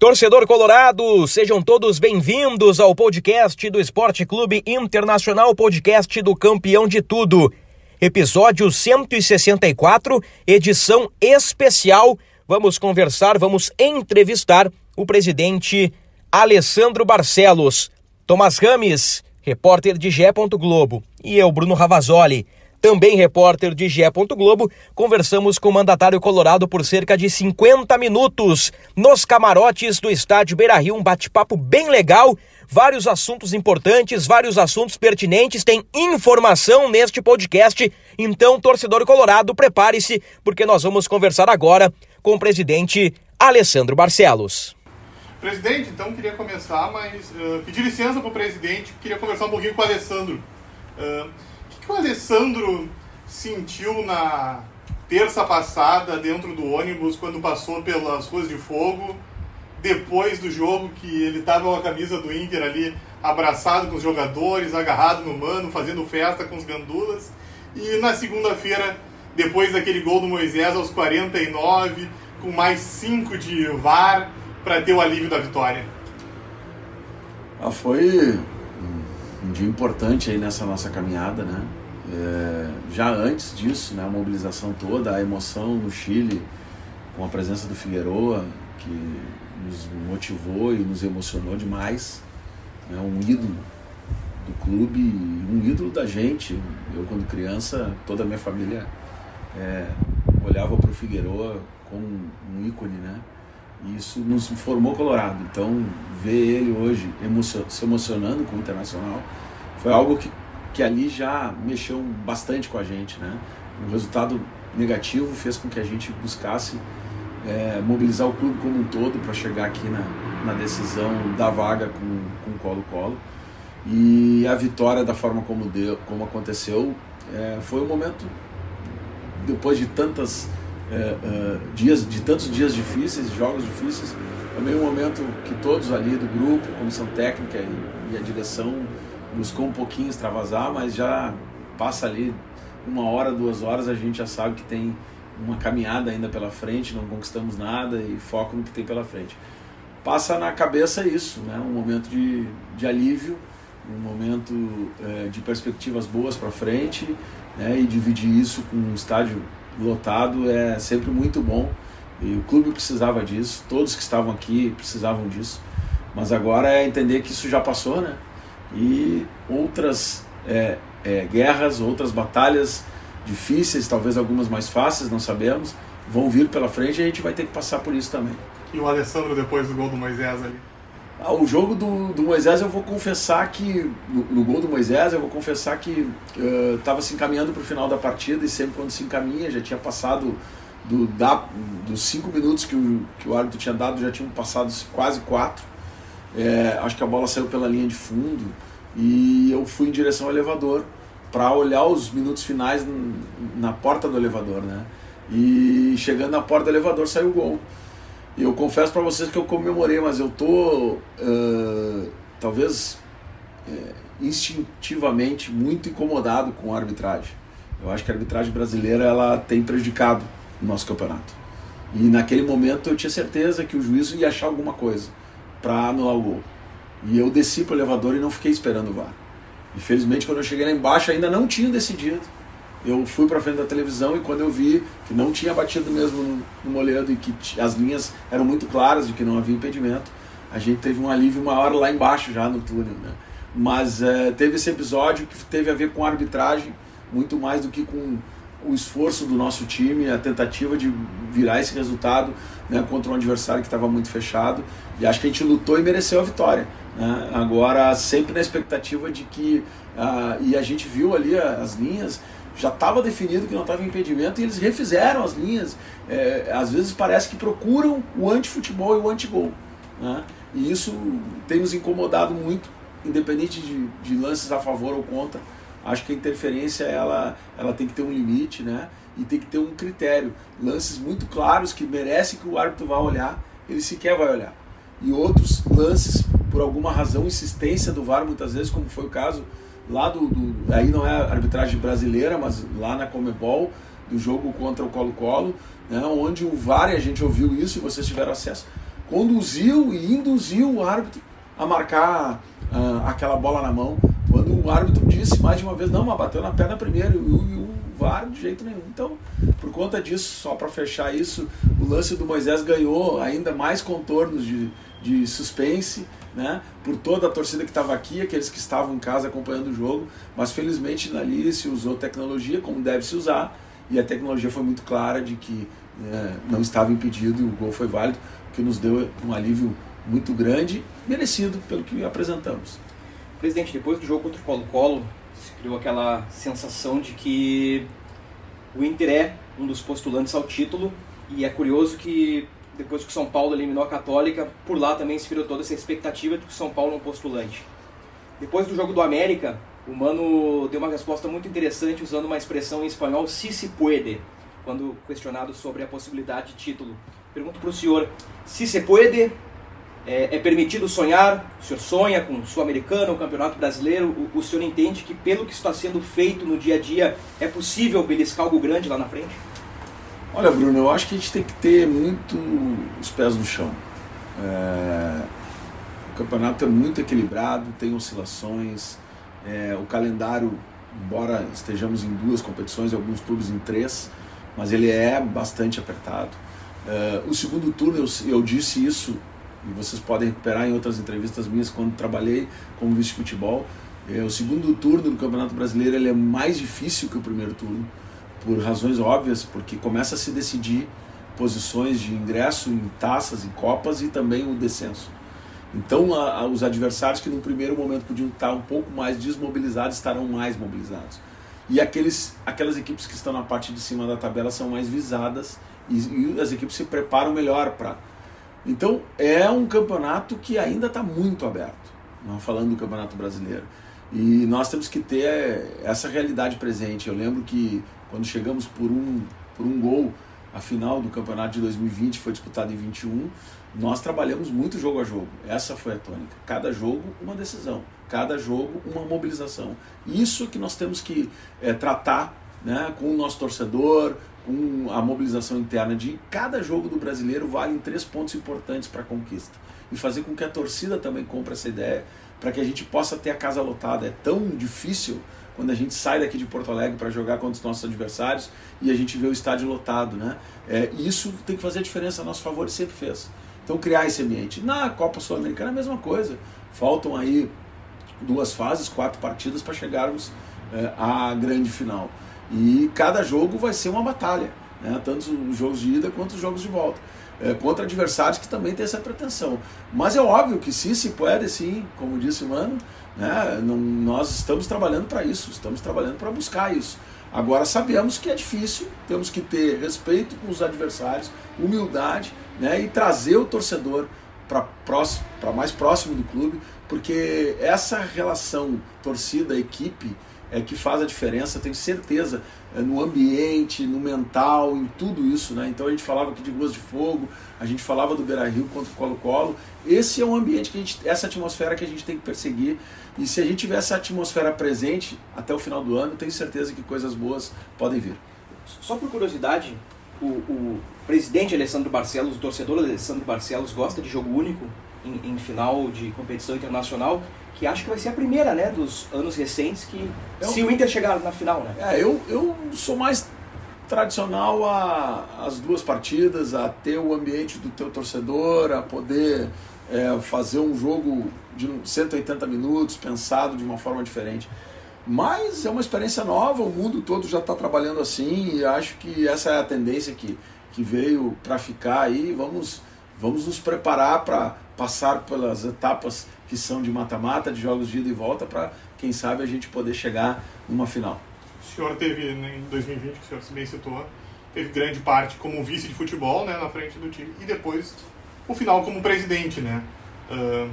Torcedor Colorado, sejam todos bem-vindos ao podcast do Esporte Clube Internacional, podcast do campeão de tudo. Episódio 164, edição especial. Vamos conversar, vamos entrevistar o presidente Alessandro Barcelos, Tomás Rames, repórter de Gé. Globo, e eu, Bruno Ravazoli, também repórter de Gé. Globo, conversamos com o mandatário colorado por cerca de 50 minutos nos camarotes do estádio Beira-Rio, um bate-papo bem legal, vários assuntos importantes, vários assuntos pertinentes, tem informação neste podcast, então, torcedor colorado, prepare-se, porque nós vamos conversar agora com o presidente Alessandro Barcelos. Presidente, então queria começar, mas uh, pedir licença para o presidente, queria conversar um pouquinho com o Alessandro. Uh, que, o Alessandro sentiu na terça passada dentro do ônibus quando passou pelas ruas de fogo, depois do jogo que ele estava com a camisa do Inter ali, abraçado com os jogadores, agarrado no mano, fazendo festa com os gandulas, e na segunda-feira, depois daquele gol do Moisés aos 49, com mais 5 de VAR, para ter o alívio da vitória? Ah, foi um dia importante aí nessa nossa caminhada, né? É, já antes disso, né, a mobilização toda, a emoção no Chile, com a presença do Figueroa, que nos motivou e nos emocionou demais. É né, um ídolo do clube, um ídolo da gente. Eu, quando criança, toda a minha família é, olhava para o Figueroa como um ícone, né? E isso nos formou colorado. Então, ver ele hoje emocio se emocionando com o Internacional foi algo que, que ali já mexeu bastante com a gente. Né? Um resultado negativo fez com que a gente buscasse é, mobilizar o clube como um todo para chegar aqui na, na decisão da vaga com o Colo-Colo. E a vitória, da forma como, deu, como aconteceu, é, foi um momento, depois de tantas é, é, dias de tantos dias difíceis, jogos difíceis, também um momento que todos ali do grupo, comissão técnica e, e a direção buscou um pouquinho extravasar, mas já passa ali uma hora, duas horas, a gente já sabe que tem uma caminhada ainda pela frente, não conquistamos nada e foco no que tem pela frente. Passa na cabeça isso, né? um momento de, de alívio, um momento é, de perspectivas boas para frente né? e dividir isso com um estádio lotado é sempre muito bom e o clube precisava disso, todos que estavam aqui precisavam disso, mas agora é entender que isso já passou, né? E outras é, é, guerras, outras batalhas difíceis, talvez algumas mais fáceis, não sabemos, vão vir pela frente e a gente vai ter que passar por isso também. E o Alessandro depois do gol do Moisés ali? Ah, o jogo do, do Moisés, eu vou confessar que, no, no gol do Moisés, eu vou confessar que estava uh, se encaminhando para o final da partida e sempre quando se encaminha, já tinha passado do, da, dos cinco minutos que o, que o árbitro tinha dado, já tinham passado quase quatro. É, acho que a bola saiu pela linha de fundo e eu fui em direção ao elevador para olhar os minutos finais na porta do elevador, né? E chegando na porta do elevador saiu o gol. E eu confesso para vocês que eu comemorei, mas eu tô uh, talvez uh, instintivamente muito incomodado com a arbitragem. Eu acho que a arbitragem brasileira ela tem prejudicado o nosso campeonato. E naquele momento eu tinha certeza que o juiz ia achar alguma coisa para anular o gol. E eu desci para o elevador e não fiquei esperando o VAR. Infelizmente, quando eu cheguei lá embaixo, ainda não tinha decidido eu fui para frente da televisão e quando eu vi que não tinha batido mesmo no, no Moledo e que as linhas eram muito claras de que não havia impedimento, a gente teve um alívio maior lá embaixo já no túnel, né? Mas é, teve esse episódio que teve a ver com a arbitragem muito mais do que com o esforço do nosso time, a tentativa de virar esse resultado né, contra um adversário que estava muito fechado. E acho que a gente lutou e mereceu a vitória. Né? Agora, sempre na expectativa de que. Uh, e a gente viu ali as linhas, já estava definido que não estava impedimento e eles refizeram as linhas. É, às vezes parece que procuram o anti-futebol e o anti-gol. Né? E isso tem nos incomodado muito, independente de, de, lances a favor ou contra. Acho que a interferência ela, ela tem que ter um limite né? E tem que ter um critério. Lances muito claros que merecem que o árbitro vá olhar, ele sequer vai olhar. E outros lances, por alguma razão, insistência do VAR, muitas vezes, como foi o caso lá do, do, aí não é arbitragem brasileira, mas lá na Comebol, do jogo contra o Colo-Colo, né, onde o VAR, e a gente ouviu isso e vocês tiveram acesso, conduziu e induziu o árbitro a marcar uh, aquela bola na mão, quando o árbitro disse mais de uma vez, não, mas bateu na perna primeiro, e o, VAR de jeito nenhum. Então, por conta disso, só para fechar isso, o lance do Moisés ganhou ainda mais contornos de, de suspense, né, por toda a torcida que estava aqui, aqueles que estavam em casa acompanhando o jogo, mas felizmente ali se usou tecnologia como deve se usar e a tecnologia foi muito clara de que é, não estava impedido e o gol foi válido, que nos deu um alívio muito grande, merecido pelo que apresentamos. Presidente, depois do jogo contra o Colo-Colo, se criou aquela sensação de que o Inter é um dos postulantes ao título e é curioso que depois que o São Paulo eliminou a Católica, por lá também se virou toda essa expectativa de que o São Paulo é um postulante. Depois do jogo do América, o Mano deu uma resposta muito interessante usando uma expressão em espanhol, si se puede, quando questionado sobre a possibilidade de título. Pergunto para o senhor, se se puede, é, é, permitido sonhar? O senhor sonha com o Sul-Americano, o Campeonato Brasileiro? O, o senhor entende que pelo que está sendo feito no dia a dia, é possível beliscar algo grande lá na frente? Olha, Bruno, eu acho que a gente tem que ter muito os pés no chão. É... O campeonato é muito equilibrado, tem oscilações. É... O calendário, embora estejamos em duas competições, alguns clubes em três, mas ele é bastante apertado. É... O segundo turno, eu, eu disse isso, e vocês podem recuperar em outras entrevistas minhas quando trabalhei como vice-futebol. É, o segundo turno do Campeonato Brasileiro ele é mais difícil que o primeiro turno por razões óbvias, porque começa a se decidir posições de ingresso em taças, em copas e também o descenso. Então, a, a, os adversários que no primeiro momento podiam estar um pouco mais desmobilizados estarão mais mobilizados. E aqueles, aquelas equipes que estão na parte de cima da tabela são mais visadas e, e as equipes se preparam melhor para. Então, é um campeonato que ainda está muito aberto, não falando do campeonato brasileiro. E nós temos que ter essa realidade presente. Eu lembro que quando chegamos por um, por um gol, a final do campeonato de 2020 foi disputada em 21, nós trabalhamos muito jogo a jogo. Essa foi a tônica. Cada jogo, uma decisão. Cada jogo, uma mobilização. Isso que nós temos que é, tratar né, com o nosso torcedor, com a mobilização interna de cada jogo do brasileiro vale três pontos importantes para a conquista. E fazer com que a torcida também compre essa ideia, para que a gente possa ter a casa lotada. É tão difícil quando a gente sai daqui de Porto Alegre para jogar contra os nossos adversários e a gente vê o estádio lotado, né? É, isso tem que fazer a diferença a nosso favor e sempre fez. Então criar esse ambiente. Na Copa Sul-Americana é a mesma coisa. Faltam aí duas fases, quatro partidas para chegarmos é, à grande final. E cada jogo vai ser uma batalha, né? tanto os jogos de ida quanto os jogos de volta. É, contra adversários que também têm essa pretensão. Mas é óbvio que sim, se pode, sim, como disse o Mano, né? Não, nós estamos trabalhando para isso, estamos trabalhando para buscar isso. Agora sabemos que é difícil, temos que ter respeito com os adversários, humildade né? e trazer o torcedor para mais próximo do clube, porque essa relação torcida-equipe é que faz a diferença, tenho certeza, é, no ambiente, no mental, em tudo isso. Né? Então a gente falava aqui de Ruas de Fogo, a gente falava do Beira Rio contra o Colo-Colo. Esse é um ambiente que a gente, essa atmosfera que a gente tem que perseguir. E se a gente tiver essa atmosfera presente até o final do ano, tenho certeza que coisas boas podem vir. Só por curiosidade, o, o presidente Alessandro Barcelos, o torcedor Alessandro Barcelos, gosta de jogo único em, em final de competição internacional que acho que vai ser a primeira, né, dos anos recentes que eu, se o Inter chegar na final, né? É, eu, eu sou mais tradicional a as duas partidas, a ter o ambiente do teu torcedor, a poder é, fazer um jogo de 180 minutos pensado de uma forma diferente. Mas é uma experiência nova, o mundo todo já está trabalhando assim e acho que essa é a tendência que, que veio para ficar aí. Vamos, vamos nos preparar para passar pelas etapas que são de mata-mata, de jogos de ida e volta, para quem sabe a gente poder chegar numa final. O senhor teve, né, em 2020, que o senhor bem citou, teve grande parte como vice de futebol, né, na frente do time, e depois o final como presidente, né. Uh,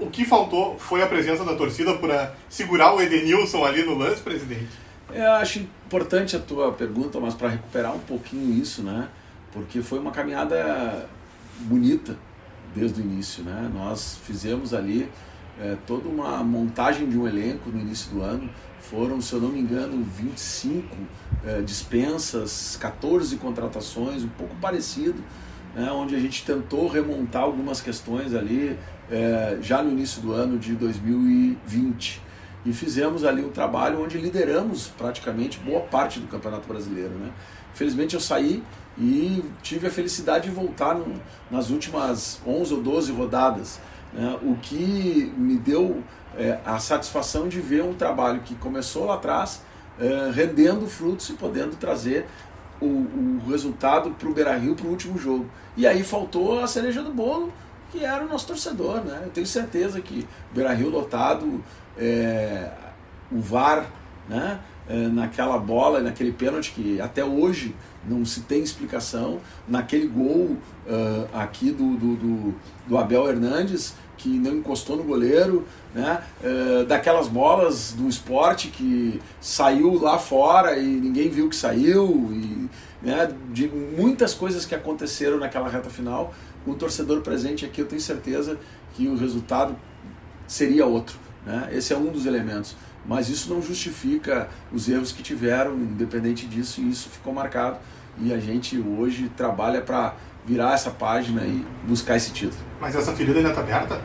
o que faltou foi a presença da torcida para segurar o Edenilson ali no lance, presidente? Eu acho importante a tua pergunta, mas para recuperar um pouquinho isso, né? Porque foi uma caminhada bonita desde o início, né? Nós fizemos ali é, toda uma montagem de um elenco no início do ano. Foram, se eu não me engano, 25 é, dispensas, 14 contratações, um pouco parecido, né? onde a gente tentou remontar algumas questões ali é, já no início do ano de 2020 e fizemos ali um trabalho onde lideramos praticamente boa parte do Campeonato Brasileiro. Né? Felizmente eu saí e tive a felicidade de voltar no, nas últimas 11 ou 12 rodadas, né? o que me deu é, a satisfação de ver um trabalho que começou lá atrás, é, rendendo frutos e podendo trazer o, o resultado para o Beira-Rio para o último jogo. E aí faltou a cereja do bolo, que era o nosso torcedor. Né? Eu tenho certeza que Beira-Rio lotado é, o VAR né, é, naquela bola, naquele pênalti que até hoje não se tem explicação, naquele gol uh, aqui do, do, do, do, Abel Hernandes, que não encostou no goleiro, né, uh, daquelas bolas do esporte que saiu lá fora e ninguém viu que saiu, e, né, de muitas coisas que aconteceram naquela reta final. O torcedor presente aqui, eu tenho certeza que o resultado seria outro. Né? Esse é um dos elementos. Mas isso não justifica os erros que tiveram, independente disso, e isso ficou marcado. E a gente hoje trabalha para virar essa página e buscar esse título. Mas essa ferida ainda está aberta?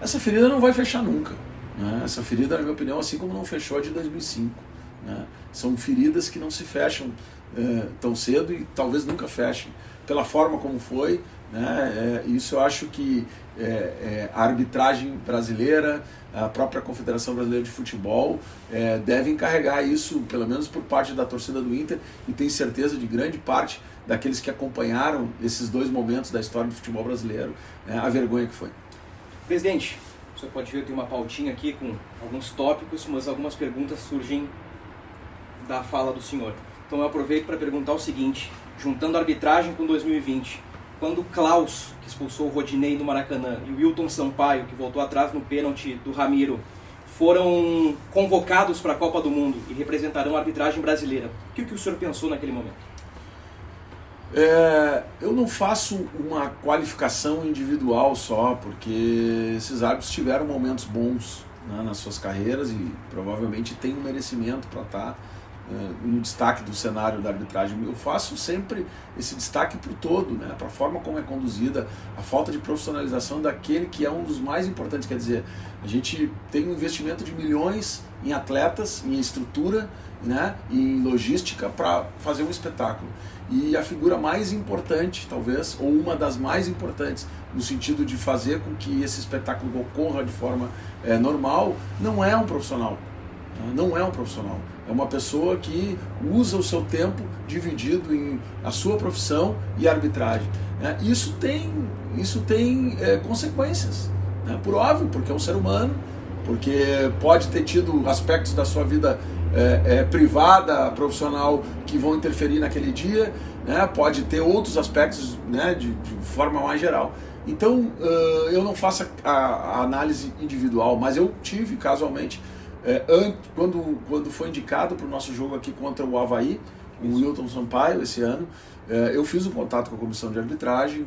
Essa ferida não vai fechar nunca. Né? Essa ferida, na minha opinião, assim como não fechou a de 2005. Né? São feridas que não se fecham é, tão cedo e talvez nunca fechem. Pela forma como foi, né? É, isso eu acho que é, é, a arbitragem brasileira, a própria Confederação Brasileira de Futebol é, deve encarregar isso, pelo menos por parte da torcida do Inter, e tenho certeza de grande parte daqueles que acompanharam esses dois momentos da história do futebol brasileiro, né, a vergonha que foi. Presidente, o senhor pode ver, eu tenho uma pautinha aqui com alguns tópicos, mas algumas perguntas surgem da fala do senhor. Então eu aproveito para perguntar o seguinte, juntando arbitragem com 2020, quando Klaus, que expulsou o Rodinei no Maracanã, e o Wilton Sampaio, que voltou atrás no pênalti do Ramiro, foram convocados para a Copa do Mundo e representarão a arbitragem brasileira. O que, o senhor pensou naquele momento? É, eu não faço uma qualificação individual só, porque esses árbitros tiveram momentos bons né, nas suas carreiras e provavelmente têm um merecimento para estar tá no destaque do cenário da arbitragem. Eu faço sempre esse destaque para o todo, né? para a forma como é conduzida, a falta de profissionalização daquele que é um dos mais importantes. Quer dizer, a gente tem um investimento de milhões em atletas, em estrutura, né? em logística para fazer um espetáculo. E a figura mais importante, talvez, ou uma das mais importantes, no sentido de fazer com que esse espetáculo ocorra de forma é, normal, não é um profissional. Né? Não é um profissional é uma pessoa que usa o seu tempo dividido em a sua profissão e arbitragem. Né? Isso tem, isso tem é, consequências, né? por óbvio, porque é um ser humano, porque pode ter tido aspectos da sua vida é, é, privada, profissional, que vão interferir naquele dia, né? pode ter outros aspectos né? de, de forma mais geral. Então, uh, eu não faço a, a análise individual, mas eu tive casualmente é, quando, quando foi indicado para o nosso jogo aqui contra o Havaí, o Wilton Sampaio, esse ano, é, eu fiz um contato com a comissão de arbitragem,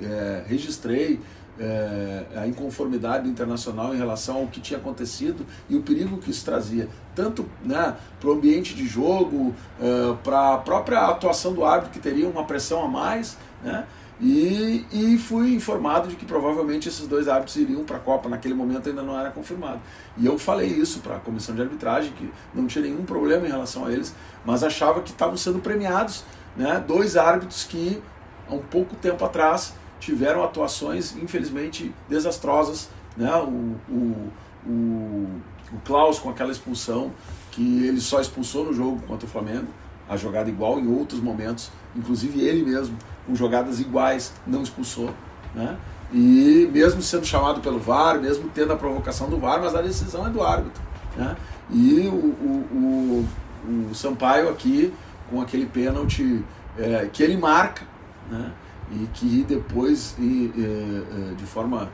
é, registrei é, a inconformidade internacional em relação ao que tinha acontecido e o perigo que isso trazia, tanto né, para o ambiente de jogo, é, para a própria atuação do árbitro, que teria uma pressão a mais, né? E, e fui informado de que provavelmente esses dois árbitros iriam para a Copa, naquele momento ainda não era confirmado. E eu falei isso para a comissão de arbitragem, que não tinha nenhum problema em relação a eles, mas achava que estavam sendo premiados né, dois árbitros que, há um pouco tempo atrás, tiveram atuações, infelizmente, desastrosas. Né, o, o, o, o Klaus com aquela expulsão, que ele só expulsou no jogo contra o Flamengo, a jogada igual em outros momentos, inclusive ele mesmo com jogadas iguais, não expulsou. Né? E mesmo sendo chamado pelo VAR, mesmo tendo a provocação do VAR, mas a decisão é do árbitro. Né? E o, o, o, o Sampaio aqui com aquele pênalti é, que ele marca, né? E que depois, e, e, de forma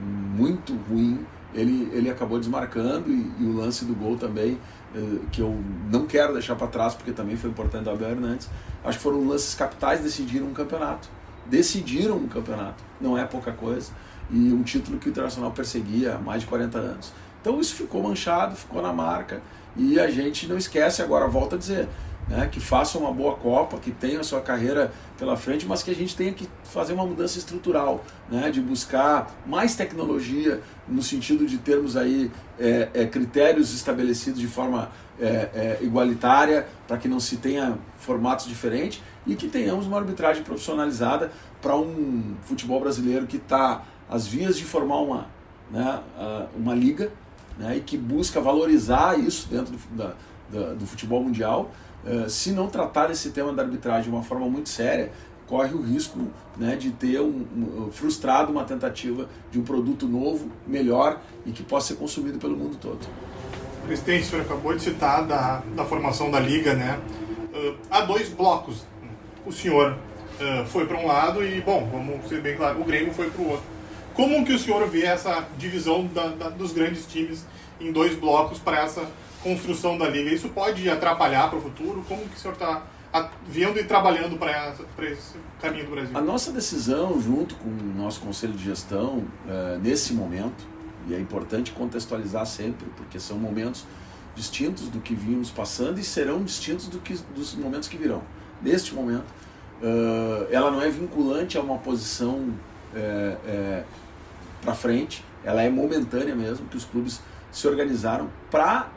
muito ruim, ele, ele acabou desmarcando e, e, o lance do gol também, é, que eu não quero deixar para trás porque também foi importante do Abel Hernandes, acho que foram lances capitais decidiram um campeonato. Decidiram um campeonato, não é pouca coisa. E um título que o Internacional perseguia há mais de 40 anos. Então isso ficou manchado, ficou na marca e a gente não esquece agora, volta a dizer, né, que faça uma boa Copa, que tenha a sua carreira pela frente, mas que a gente tenha que fazer uma mudança estrutural, né, de buscar mais tecnologia no sentido de termos aí é, é, critérios estabelecidos de forma é, é igualitária para que não se tenha formatos diferentes e que tenhamos uma arbitragem profissionalizada para um futebol brasileiro que está às vias de formar uma, né, uma liga né, e que busca valorizar isso dentro do, da, da, do futebol mundial se não tratar esse tema da arbitragem de uma forma muito séria, corre o risco né, de ter um, um, frustrado uma tentativa de um produto novo, melhor e que possa ser consumido pelo mundo todo. Presidente, o senhor acabou de citar da, da formação da liga, né? Uh, há dois blocos. O senhor uh, foi para um lado e, bom, vamos ser bem claro, o Grêmio foi para o outro. Como que o senhor vê essa divisão da, da, dos grandes times em dois blocos para essa construção da liga. Isso pode atrapalhar para o futuro? Como que o senhor está vendo e trabalhando para esse caminho do Brasil? A nossa decisão, junto com o nosso conselho de gestão, é, nesse momento, e é importante contextualizar sempre, porque são momentos distintos do que vimos passando e serão distintos do que, dos momentos que virão. Neste momento, uh, ela não é vinculante a uma posição é, é, para frente, ela é momentânea mesmo, que os clubes se organizaram para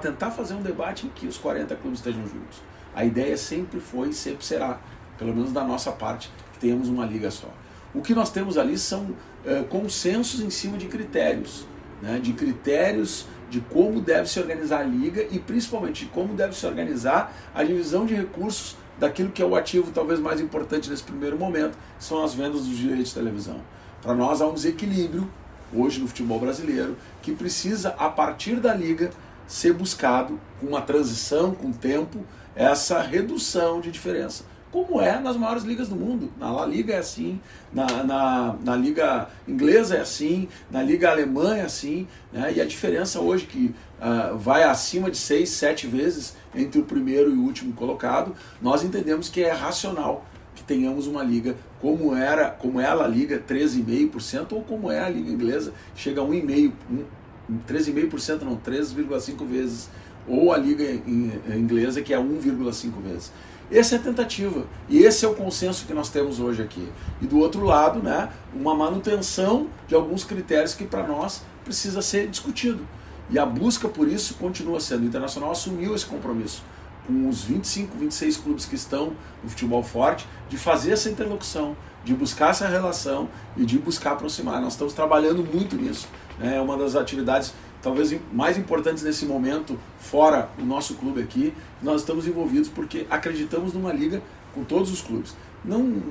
tentar fazer um debate em que os 40 clubes estejam juntos. A ideia sempre foi e sempre será, pelo menos da nossa parte, que tenhamos uma liga só. O que nós temos ali são é, consensos em cima de critérios, né, de critérios de como deve se organizar a liga e principalmente de como deve se organizar a divisão de recursos daquilo que é o ativo talvez mais importante nesse primeiro momento, são as vendas dos direitos de televisão. Para nós há um desequilíbrio hoje no futebol brasileiro, que precisa, a partir da liga, ser buscado com uma transição, com tempo, essa redução de diferença. Como é nas maiores ligas do mundo. Na La Liga é assim, na, na, na Liga Inglesa é assim, na Liga Alemã é assim, né? e a diferença hoje que uh, vai acima de seis, sete vezes entre o primeiro e o último colocado, nós entendemos que é racional que tenhamos uma liga como era, como é a liga, 13,5%, ou como é a liga inglesa, chega a 1,5%, 13,5% não, 3,5 vezes, ou a liga inglesa que é 1,5 vezes. Essa é a tentativa e esse é o consenso que nós temos hoje aqui. E do outro lado, né, uma manutenção de alguns critérios que para nós precisa ser discutido. E a busca por isso continua sendo. O Internacional assumiu esse compromisso com os 25, 26 clubes que estão no futebol forte, de fazer essa interlocução, de buscar essa relação e de buscar aproximar. Nós estamos trabalhando muito nisso. Né? É uma das atividades talvez mais importantes nesse momento, fora o nosso clube aqui, nós estamos envolvidos porque acreditamos numa liga com todos os clubes. Não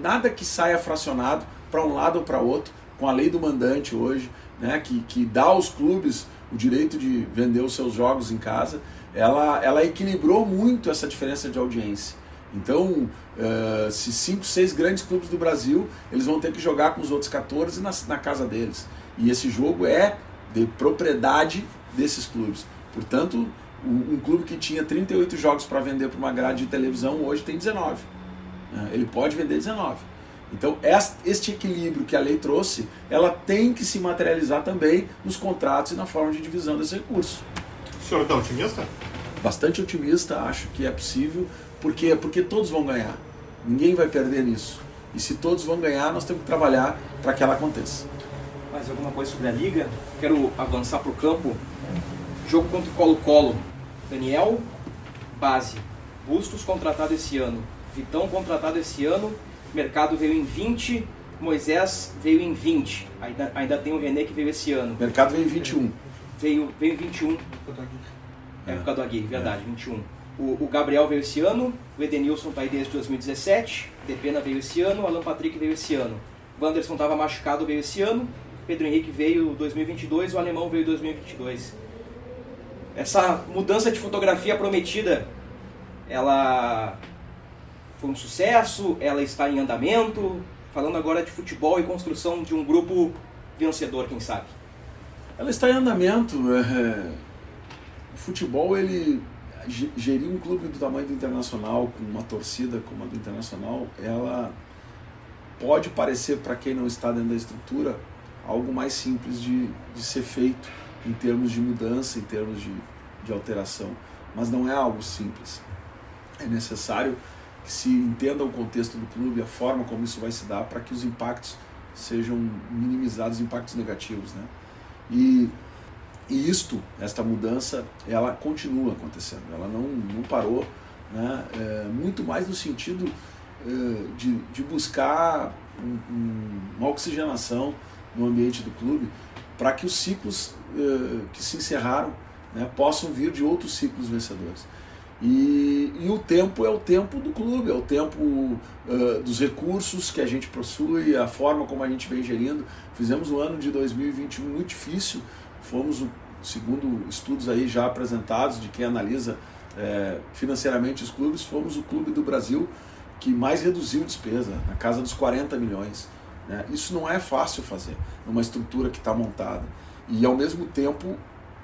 nada que saia fracionado para um lado ou para outro, com a lei do mandante hoje, né, que, que dá aos clubes o direito de vender os seus jogos em casa ela, ela equilibrou muito essa diferença de audiência. Então, uh, se cinco, seis grandes clubes do Brasil, eles vão ter que jogar com os outros 14 na, na casa deles. E esse jogo é de propriedade desses clubes. Portanto, um, um clube que tinha 38 jogos para vender para uma grade de televisão, hoje tem 19. Né? Ele pode vender 19. Então, este equilíbrio que a lei trouxe, ela tem que se materializar também nos contratos e na forma de divisão desse recurso. O senhor está otimista? Bastante otimista, acho que é possível, porque porque todos vão ganhar. Ninguém vai perder nisso. E se todos vão ganhar, nós temos que trabalhar para que ela aconteça. Mais alguma coisa sobre a liga? Quero avançar para o campo. Jogo contra o Colo-Colo. Daniel, base. Bustos contratado esse ano. Vitão contratado esse ano. Mercado veio em 20. Moisés veio em 20. Ainda, ainda tem o René que veio esse ano. Mercado veio em 21 veio, veio 21. É, por causa do Aguirre, verdade, é. 21. O, o, Gabriel veio esse ano, o Edenilson está aí desde 2017, Depena veio esse ano, o Alan Patrick veio esse ano. O Wanderson estava machucado, veio esse ano, Pedro Henrique veio 2022, o Alemão veio 2022. Essa mudança de fotografia prometida, ela foi um sucesso? Ela está em andamento? Falando agora de futebol e construção de um grupo vencedor, quem sabe? Ela está em andamento. É... O futebol, ele gerir um clube do tamanho do Internacional, com uma torcida como a do Internacional, ela pode parecer para quem não está dentro da estrutura algo mais simples de, de ser feito em termos de mudança, em termos de, de alteração. Mas não é algo simples. É necessário que se entenda o contexto do clube, a forma como isso vai se dar, para que os impactos sejam minimizados, impactos negativos. Né? E, e isto, esta mudança, ela continua acontecendo, ela não, não parou, né? É, muito mais no sentido é, de, de buscar um, um, uma oxigenação no ambiente do clube, para que os ciclos uh, que se encerraram né, possam vir de outros ciclos vencedores. E, e, o tempo é o tempo do clube, é o tempo uh, dos recursos que a gente possui, a forma como a gente vem gerindo. Fizemos um ano de 2021 muito difícil, fomos, segundo estudos aí já apresentados de quem analisa é, financeiramente os clubes, fomos o clube do Brasil que mais reduziu despesa, na casa dos 40 milhões. Né? Isso não é fácil fazer numa estrutura que está montada. E ao mesmo tempo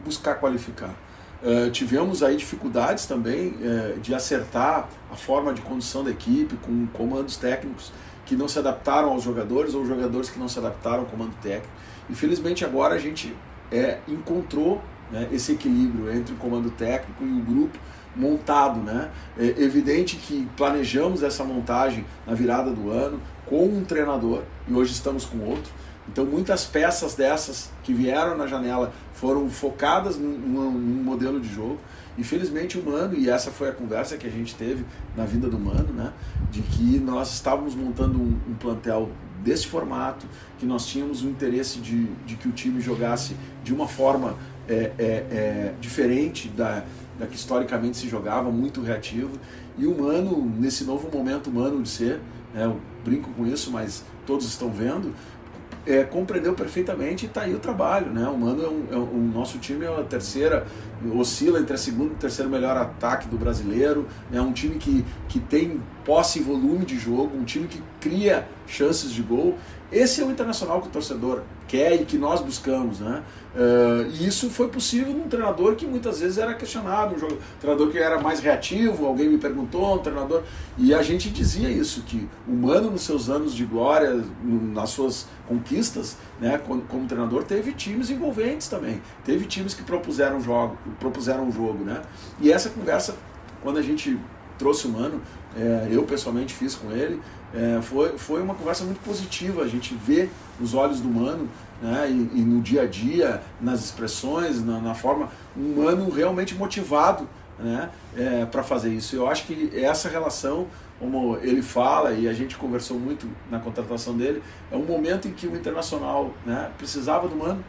buscar qualificar. Uh, tivemos aí dificuldades também uh, de acertar a forma de condução da equipe com comandos técnicos que não se adaptaram aos jogadores ou jogadores que não se adaptaram ao comando técnico. Infelizmente agora a gente é, encontrou né, esse equilíbrio entre o comando técnico e o grupo montado. Né? É evidente que planejamos essa montagem na virada do ano, com um treinador e hoje estamos com outro. Então muitas peças dessas que vieram na janela foram focadas num, num modelo de jogo. Infelizmente o Mano, e essa foi a conversa que a gente teve na vida do Mano, né? De que nós estávamos montando um, um plantel desse formato, que nós tínhamos o interesse de, de que o time jogasse de uma forma é, é, é, diferente da, da que historicamente se jogava, muito reativo. E o Mano, nesse novo momento humano de ser, né, eu brinco com isso, mas todos estão vendo, é, compreendeu perfeitamente e está aí o trabalho. Né? O Mano é um, é um, o nosso time é a terceira, oscila entre a segunda e terceiro melhor ataque do brasileiro. É um time que, que tem posse e volume de jogo, um time que cria chances de gol. Esse é o internacional que o torcedor quer e que nós buscamos. Né? Uh, e isso foi possível num treinador que muitas vezes era questionado, um jogador, treinador que era mais reativo, alguém me perguntou, um treinador. E a gente dizia isso, que o Mano, nos seus anos de glória, nas suas conquistas, né, como, como treinador, teve times envolventes também. Teve times que propuseram jogo, propuseram um jogo. Né? E essa conversa, quando a gente trouxe o Mano, é, eu pessoalmente fiz com ele, é, foi, foi uma conversa muito positiva. A gente vê nos olhos do Mano né, e, e, no dia a dia, nas expressões, na, na forma, um humano realmente motivado né, é, para fazer isso. Eu acho que essa relação, como ele fala, e a gente conversou muito na contratação dele, é um momento em que o Internacional né, precisava do Mano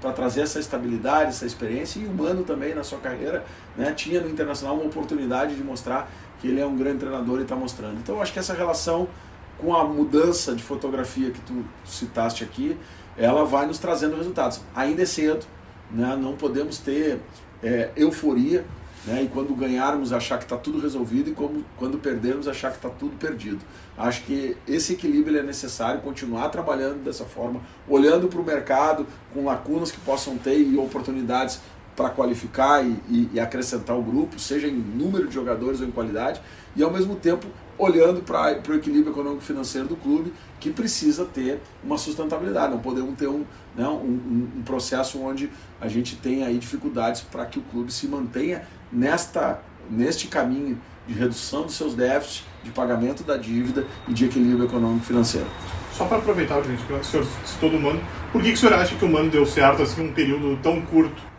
para trazer essa estabilidade, essa experiência, e o Mano também na sua carreira né, tinha no Internacional uma oportunidade de mostrar que ele é um grande treinador e está mostrando. Então eu acho que essa relação com a mudança de fotografia que tu citaste aqui, ela vai nos trazendo resultados. Ainda é cedo, né? não podemos ter é, euforia né? e quando ganharmos achar que está tudo resolvido e como, quando perdermos achar que está tudo perdido. Acho que esse equilíbrio é necessário, continuar trabalhando dessa forma, olhando para o mercado com lacunas que possam ter e oportunidades para qualificar e, e, e, acrescentar o grupo, seja em número de jogadores ou em qualidade, e ao mesmo tempo olhando para o equilíbrio econômico financeiro do clube, que precisa ter uma sustentabilidade. Não podemos ter um, né, um, um processo onde a gente tem aí dificuldades para que o clube se mantenha nesta, neste caminho de redução dos seus déficits, de pagamento da dívida e de equilíbrio econômico financeiro. Só para aproveitar, gente, que o senhor citou do Mano, por que, que o senhor acha que o Mano deu certo assim um período tão curto?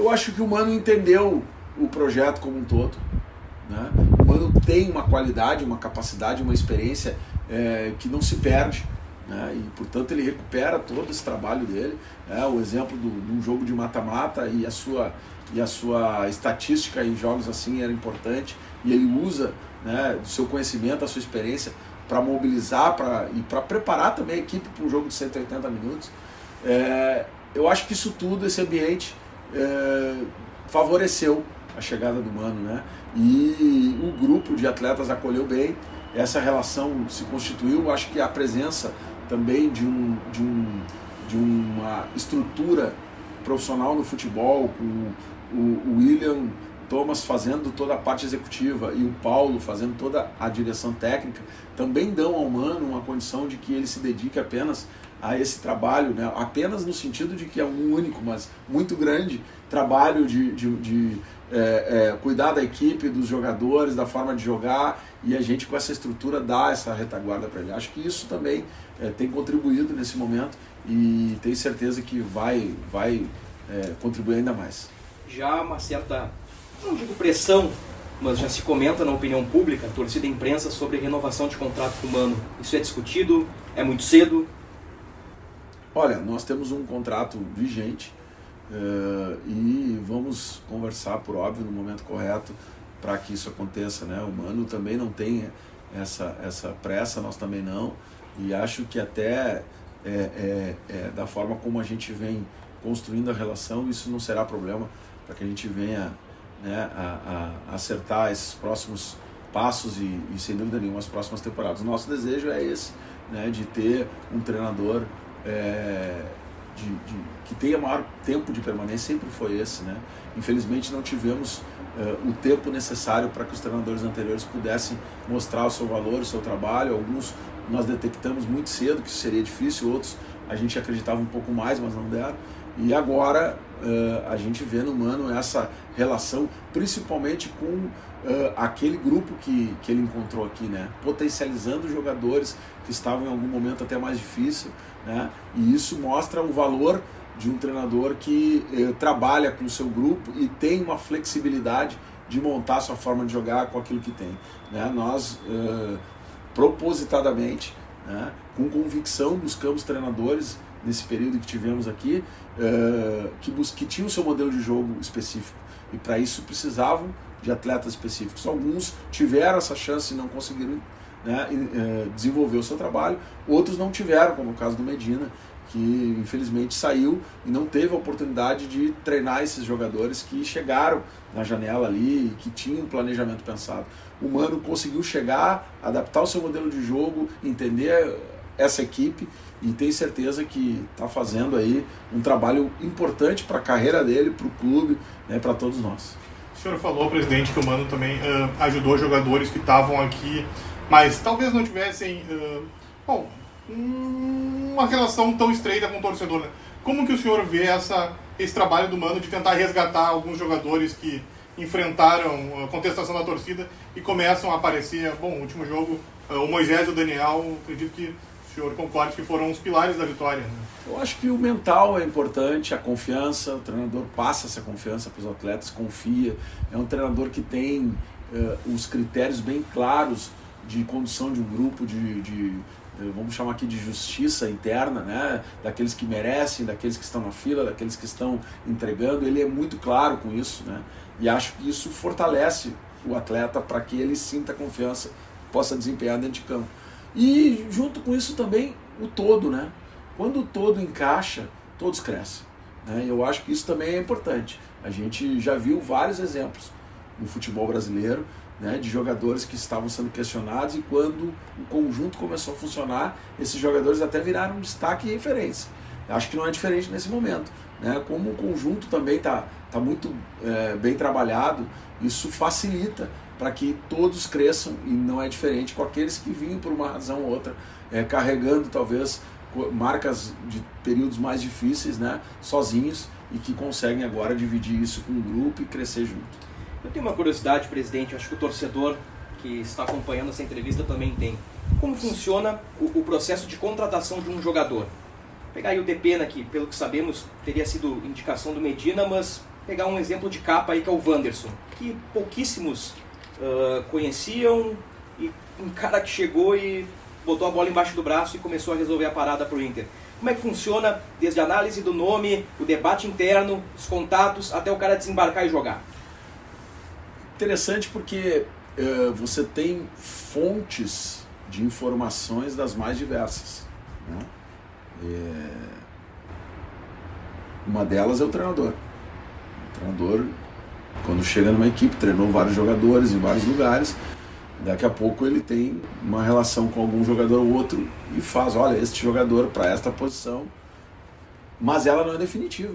Eu acho que o Mano entendeu o projeto como um todo. Né? O Mano tem uma qualidade, uma capacidade, uma experiência é, que não se perde. Né? E, portanto, ele recupera todo esse trabalho dele. Né? O exemplo de um jogo de mata-mata e a sua e a sua estatística em jogos assim era importante e ele usa né, do seu conhecimento, a sua experiência para mobilizar pra, e para preparar também a equipe para um jogo de 180 minutos. É, eu acho que isso tudo, esse ambiente, é, favoreceu a chegada do Mano, né? E o grupo de atletas acolheu bem, essa relação se constituiu, acho que a presença também de, um, de, um, de uma estrutura profissional no futebol, com o, William Thomas fazendo toda a parte executiva e o Paulo fazendo toda a direção técnica, também dão ao Mano uma condição de que ele se dedique apenas a esse trabalho, né? apenas no sentido de que é um único, mas muito grande trabalho de, de, de é, é, cuidar da equipe, dos jogadores, da forma de jogar e a gente com essa estrutura dá essa retaguarda para ele. Acho que isso também é, tem contribuído nesse momento e tenho certeza que vai, vai é, contribuir ainda mais. Já uma certa, não digo pressão, mas já se comenta na opinião pública, torcida e imprensa, sobre renovação de contrato com o Mano. Isso é discutido? É muito cedo? Olha, nós temos um contrato vigente uh, e vamos conversar, por óbvio, no momento correto para que isso aconteça. Né? O Mano também não tem essa, essa pressa, nós também não. E acho que até é, é, é, da forma como a gente vem construindo a relação, isso não será problema para que a gente venha né, a, a, acertar esses próximos passos e, e, sem dúvida nenhuma as próximas temporadas. O nosso desejo é esse, né, de ter um treinador é, de, de, que tenha maior tempo de permanência, sempre foi esse. Né? Infelizmente não tivemos uh, o tempo necessário para que os treinadores anteriores pudessem mostrar o seu valor, o seu trabalho. Alguns nós detectamos muito cedo que seria difícil, outros a gente acreditava um pouco mais, mas não deram. E agora uh, a gente vê no Mano essa relação, principalmente com uh, aquele grupo que, que ele encontrou aqui, né? potencializando jogadores que estavam em algum momento até mais difícil. Né? E isso mostra o valor de um treinador que uh, trabalha com o seu grupo e tem uma flexibilidade de montar sua forma de jogar com aquilo que tem. Né? Nós, propositadamente, né? com convicção, buscamos treinadores nesse período que tivemos aqui, uh, que, que tinham o seu modelo de jogo específico. E para isso precisavam de atletas específicos. Alguns tiveram essa chance e não conseguiram né, uh, desenvolver o seu trabalho, outros não tiveram, como o caso do Medina, que infelizmente saiu e não teve a oportunidade de treinar esses jogadores que chegaram na janela ali e que tinham um planejamento pensado. O Mano conseguiu chegar, adaptar o seu modelo de jogo, entender essa equipe e tenho certeza que está fazendo aí um trabalho importante para a carreira dele, para o clube, né, para todos nós. O senhor falou, presidente, que o Mano também uh, ajudou jogadores que estavam aqui, mas talvez não tivessem uh, bom, uma relação tão estreita com o torcedor. Né? Como que o senhor vê essa, esse trabalho do Mano de tentar resgatar alguns jogadores que enfrentaram a contestação da torcida e começam a aparecer? Bom, o último jogo, uh, o Moisés e o Daniel, acredito que o senhor concorda que foram os pilares da vitória? Né? Eu acho que o mental é importante, a confiança, o treinador passa essa confiança para os atletas, confia. É um treinador que tem uh, os critérios bem claros de condução de um grupo, de, de uh, vamos chamar aqui de justiça interna, né? daqueles que merecem, daqueles que estão na fila, daqueles que estão entregando. Ele é muito claro com isso, né? e acho que isso fortalece o atleta para que ele sinta confiança, possa desempenhar dentro de campo. E junto com isso também o todo, né? Quando o todo encaixa, todos crescem. Né? Eu acho que isso também é importante. A gente já viu vários exemplos no futebol brasileiro né, de jogadores que estavam sendo questionados e quando o conjunto começou a funcionar, esses jogadores até viraram destaque e referência. Acho que não é diferente nesse momento. Né? Como o conjunto também está tá muito é, bem trabalhado, isso facilita para que todos cresçam e não é diferente com aqueles que vinham por uma razão ou outra, é, carregando talvez marcas de períodos mais difíceis, né, sozinhos e que conseguem agora dividir isso com o grupo e crescer junto. Eu tenho uma curiosidade, presidente, acho que o torcedor que está acompanhando essa entrevista também tem. Como funciona o, o processo de contratação de um jogador? Pegar aí o Depena, que pelo que sabemos teria sido indicação do Medina, mas pegar um exemplo de capa aí que é o Wanderson, que pouquíssimos uh, conheciam e um cara que chegou e botou a bola embaixo do braço e começou a resolver a parada para o Inter. Como é que funciona desde a análise do nome, o debate interno, os contatos, até o cara desembarcar e jogar? Interessante porque uh, você tem fontes de informações das mais diversas. Né? É... Uma delas é o treinador. O treinador Quando chega numa equipe, treinou vários jogadores em vários lugares, daqui a pouco ele tem uma relação com algum jogador ou outro e faz, olha, este jogador para esta posição, mas ela não é definitiva.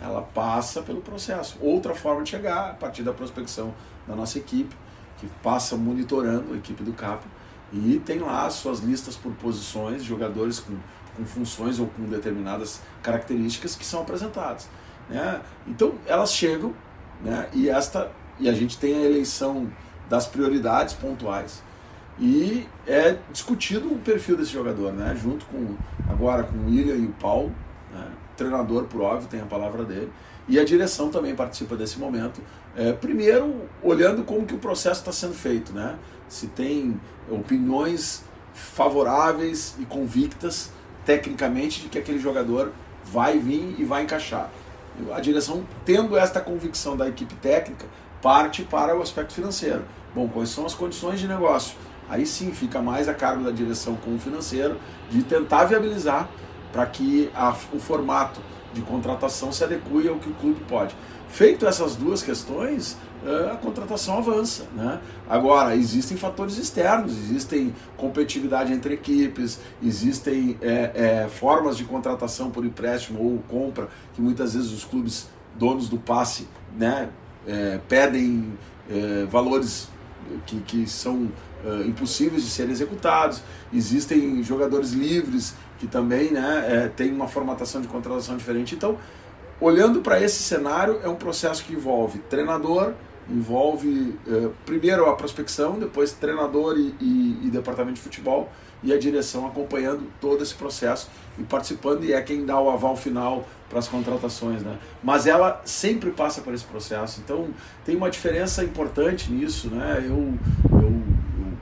Ela passa pelo processo. Outra forma de chegar a partir da prospecção da nossa equipe, que passa monitorando a equipe do CAP e tem lá suas listas por posições, jogadores com, com funções ou com determinadas características que são apresentadas. Né? Então elas chegam né? e esta e a gente tem a eleição das prioridades pontuais e é discutido o perfil desse jogador, né? junto com agora com o William e o Paulo, né? treinador por óbvio tem a palavra dele e a direção também participa desse momento. É, primeiro olhando como que o processo está sendo feito, né? se tem opiniões favoráveis e convictas tecnicamente de que aquele jogador vai vir e vai encaixar. A direção, tendo esta convicção da equipe técnica, parte para o aspecto financeiro. Bom, quais são as condições de negócio? Aí sim fica mais a cargo da direção com o financeiro de tentar viabilizar para que a, o formato de contratação se adeque ao que o clube pode. Feito essas duas questões, a contratação avança. Né? Agora, existem fatores externos, existem competitividade entre equipes, existem é, é, formas de contratação por empréstimo ou compra, que muitas vezes os clubes donos do passe né, é, pedem é, valores que, que são é, impossíveis de serem executados. Existem jogadores livres que também né, têm uma formatação de contratação diferente. Então, olhando para esse cenário, é um processo que envolve treinador, envolve eh, primeiro a prospecção, depois treinador e, e, e, departamento de futebol e a direção acompanhando todo esse processo e participando e é quem dá o aval final para as contratações, né? Mas ela sempre passa por esse processo, então tem uma diferença importante nisso, né? Eu, eu, eu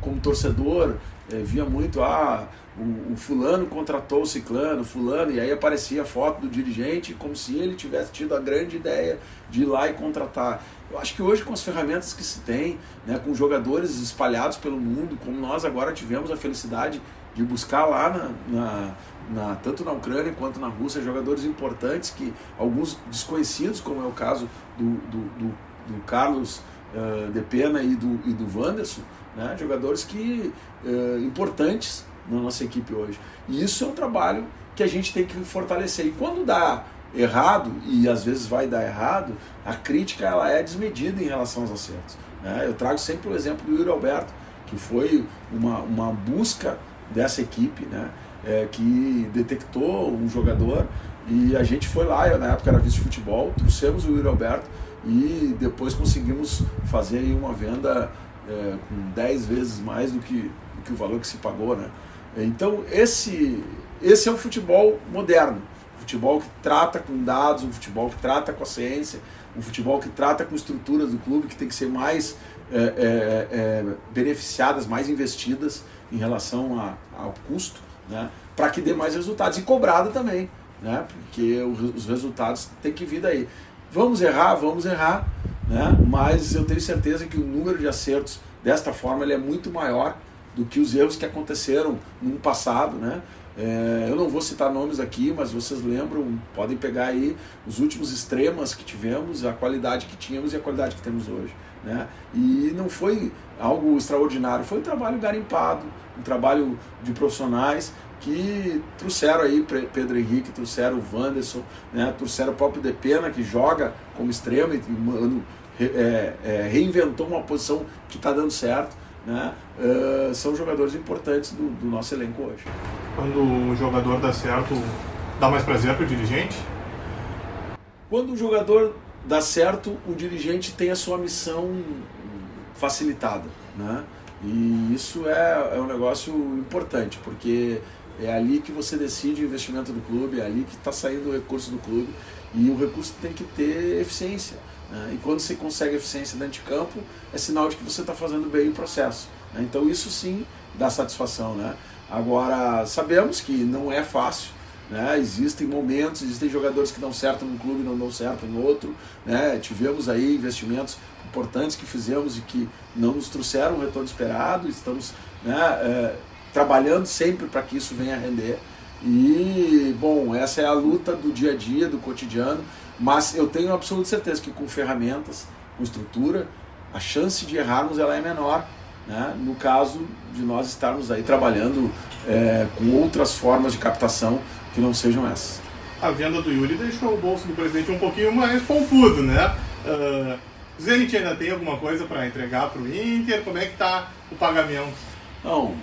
como torcedor eh, via muito ah o, o, fulano contratou o ciclano, fulano, e aí aparecia a foto do dirigente como se ele tivesse tido a grande ideia de ir lá e contratar. Eu acho que hoje, com as ferramentas que se tem, né, com jogadores espalhados pelo mundo, como nós agora tivemos a felicidade de buscar lá na, na, na, tanto na Ucrânia quanto na Rússia jogadores importantes que alguns desconhecidos, como é o caso do, do, do, do Carlos uh, de Pena e do, e do Wanderson, né, jogadores que uh, importantes na nossa equipe hoje. E isso é um trabalho que a gente tem que fortalecer. E quando dá errado, e às vezes vai dar errado, a crítica ela é desmedida em relação aos acertos. Né? Eu trago sempre o exemplo do Yuri Alberto, que foi uma, uma busca dessa equipe, né? É, que detectou um jogador e a gente foi lá, eu na época era vice-futebol, trouxemos o Yuri Alberto e depois conseguimos fazer uma venda é, com 10 vezes mais do que, do que o valor que se pagou, né? Então esse, esse é o futebol moderno. Futebol que trata com dados, um futebol que trata com a ciência, um futebol que trata com estruturas do clube que tem que ser mais é, é, é, beneficiadas, mais investidas em relação a, ao custo, né, para que dê mais resultados. E cobrada também, né, porque os resultados têm que vir daí. Vamos errar, vamos errar, né, mas eu tenho certeza que o número de acertos desta forma ele é muito maior do que os erros que aconteceram no passado, né? É, eu não vou citar nomes aqui, mas vocês lembram, podem pegar aí os últimos extremas que tivemos, a qualidade que tínhamos e a qualidade que temos hoje. Né? E não foi algo extraordinário, foi um trabalho garimpado, um trabalho de profissionais que trouxeram aí Pedro Henrique, trouxeram o Wanderson, né? trouxeram o próprio Depena, que joga como extremo e mano, é, é, reinventou uma posição que está dando certo né, uh, são jogadores importantes do, do, nosso elenco hoje. Quando o jogador dá certo, dá mais prazer para o dirigente? Quando o jogador dá certo, o dirigente tem a sua missão facilitada. Né? E isso é, é um negócio importante, porque é ali que você decide o investimento do clube, é ali que está saindo o recurso do clube e o recurso tem que ter eficiência. Né? E quando você consegue eficiência dentro de campo, é sinal de que você está fazendo bem o processo. Né? Então isso sim dá satisfação. Né? Agora, sabemos que não é fácil. Né? Existem momentos, existem jogadores que dão certo num clube e não dão certo em outro. Né? Tivemos aí investimentos importantes que fizemos e que não nos trouxeram o retorno esperado. Estamos né, é, trabalhando sempre para que isso venha a render. E, bom, essa é a luta do dia a dia, do cotidiano. Mas eu tenho absoluta certeza que com ferramentas com estrutura, a chance de errarmos ela é menor, né? no caso de nós estarmos aí trabalhando é, com outras formas de captação que não sejam essas. A venda do Yuri deixou o bolso do presidente um pouquinho mais pompudo, né? Uh, Zenit ainda tem alguma coisa para entregar para o Inter? Como é que está o pagamento? Não,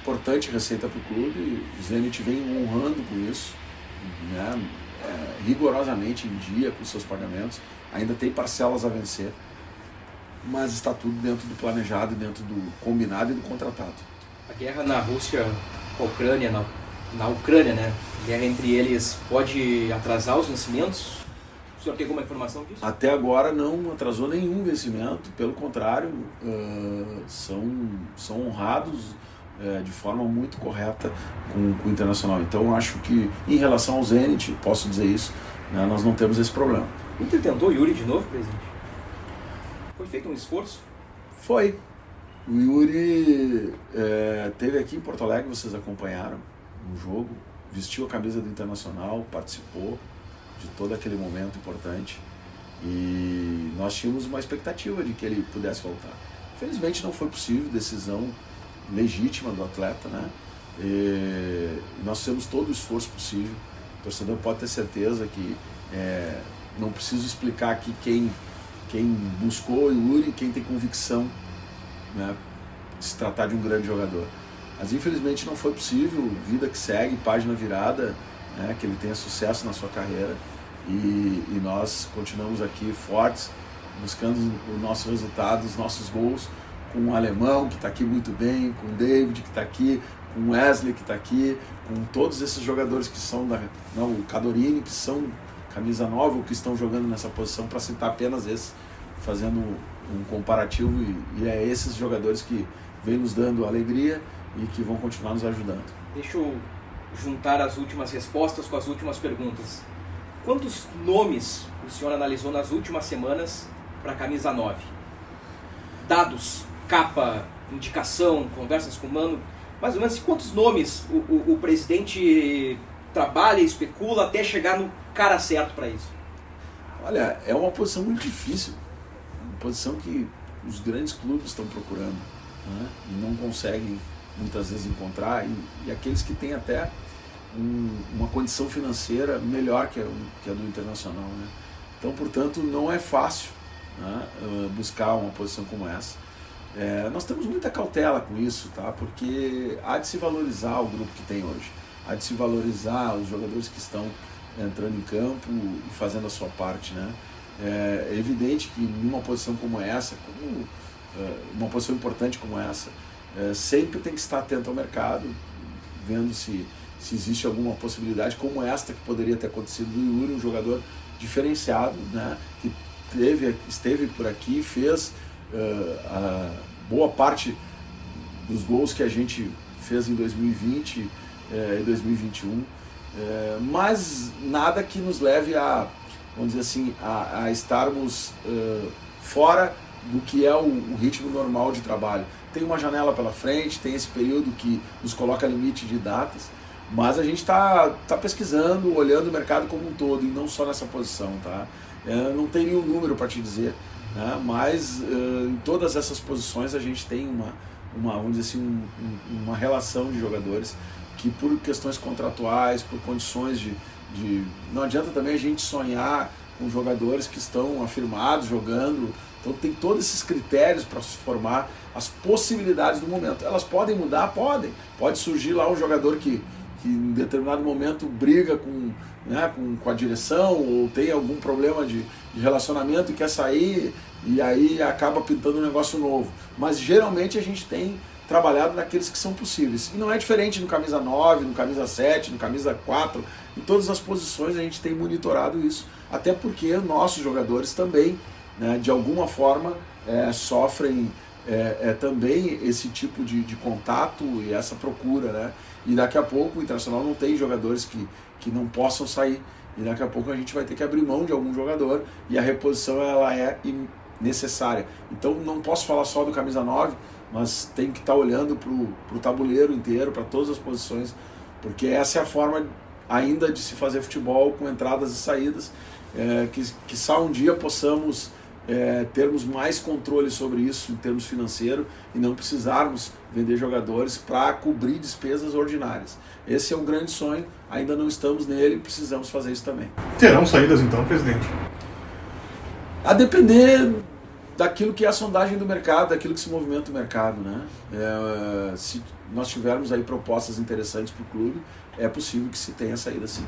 importante receita para o clube. O Zenit vem honrando com isso, né? É, rigorosamente em dia com seus pagamentos. Ainda tem parcelas a vencer, mas está tudo dentro do planejado, dentro do combinado e do contratado. A guerra na Rússia com a Ucrânia, na, na Ucrânia, né? A guerra entre eles pode atrasar os vencimentos? O senhor tem alguma informação disso? Até agora não atrasou nenhum vencimento, pelo contrário, uh, são, são honrados uh, de forma muito correta com, com, o Internacional. Então acho que em relação ao Zenit, posso dizer isso, né, nós não temos esse problema. O Inter tentou o Yuri de novo, presidente? Foi feito um esforço? Foi. O Yuri é, teve aqui em Porto Alegre, vocês acompanharam no jogo, vestiu a camisa do Internacional, participou, de todo aquele momento importante. E nós tínhamos uma expectativa de que ele pudesse voltar. Infelizmente não foi possível, decisão legítima do atleta, né? E nós fizemos todo o esforço possível. O torcedor pode ter certeza que é, não preciso explicar aqui quem, quem buscou o Yuri, quem tem convicção né, de se tratar de um grande jogador. Mas infelizmente não foi possível, vida que segue, página virada, né, que ele tenha sucesso na sua carreira e, e nós continuamos aqui fortes, buscando o nosso resultado, os nossos gols, com o Alemão, que está aqui muito bem, com o David, que está aqui, com o Wesley, que está aqui, com todos esses jogadores que são da. Não, o Cadorini, que são camisa nova, ou que estão jogando nessa posição, para citar apenas esses, fazendo um comparativo, e, e é esses jogadores que vêm nos dando alegria e que vão continuar nos ajudando. Deixa eu juntar as últimas respostas com as últimas perguntas. Quantos nomes o senhor analisou nas últimas semanas para a camisa 9? Dados, capa, indicação, conversas com o Mano, mais ou menos quantos nomes o, o, o presidente trabalha especula até chegar no cara certo para isso? Olha, é uma posição muito difícil, uma posição que os grandes clubes estão procurando né? e não conseguem muitas vezes encontrar, e, e aqueles que têm até um, uma condição financeira melhor que a, que a do Internacional. Né? Então, portanto, não é fácil né, eh, buscar uma posição como essa. É, nós temos muita cautela com isso, tá? porque há de se valorizar o grupo que tem hoje, há de se valorizar os jogadores que estão entrando em campo e fazendo a sua parte. Né? É evidente que numa posição como essa, como eh, uma posição importante como essa, é, sempre tem que estar atento ao mercado, vendo se se existe alguma possibilidade como esta que poderia ter acontecido do Yuri, um jogador diferenciado, né, que teve, esteve por aqui, fez uh, a boa parte dos gols que a gente fez em 2020 uh, e 2021, uh, mas nada que nos leve a, vamos dizer assim, a, a estarmos fora do que é o, o ritmo normal de trabalho. Tem uma janela pela frente, tem esse período que nos coloca limite de datas, mas a gente está tá pesquisando, olhando o mercado como um todo e não só nessa posição, tá? Eu não tem nenhum número para te dizer, né? mas uh, em todas essas posições a gente tem uma, uma vamos dizer assim, um, uma relação de jogadores que por questões contratuais, por condições de, de... Não adianta também a gente sonhar com jogadores que estão afirmados, jogando. Então tem todos esses critérios para se formar as possibilidades do momento. Elas podem mudar? Podem. Pode surgir lá um jogador que que em determinado momento briga com, né, com, com a direção ou tem algum problema de, de relacionamento e quer sair e aí acaba pintando um negócio novo. Mas geralmente a gente tem trabalhado naqueles que são possíveis. E não é diferente no camisa 9, no camisa 7, no camisa 4, em todas as posições a gente tem monitorado isso. Até porque nossos jogadores também, né, de alguma forma, é, sofrem é, é, também esse tipo de, de contato e essa procura. Né? E daqui a pouco o Internacional não tem jogadores que, que não possam sair. E daqui a pouco a gente vai ter que abrir mão de algum jogador e a reposição ela é necessária. Então não posso falar só do camisa 9, mas tem que estar tá olhando para o tabuleiro inteiro, para todas as posições, porque essa é a forma ainda de se fazer futebol com entradas e saídas, é, que, que só um dia possamos é, termos mais controle sobre isso em termos financeiros e não precisarmos vender jogadores para cobrir despesas ordinárias. Esse é um grande sonho, ainda não estamos nele, precisamos fazer isso também. Terão saídas então, presidente? A depender daquilo que é a sondagem do mercado, daquilo que se movimenta o mercado. Né? É, se nós tivermos aí propostas interessantes para o clube, é possível que se tenha saída sim.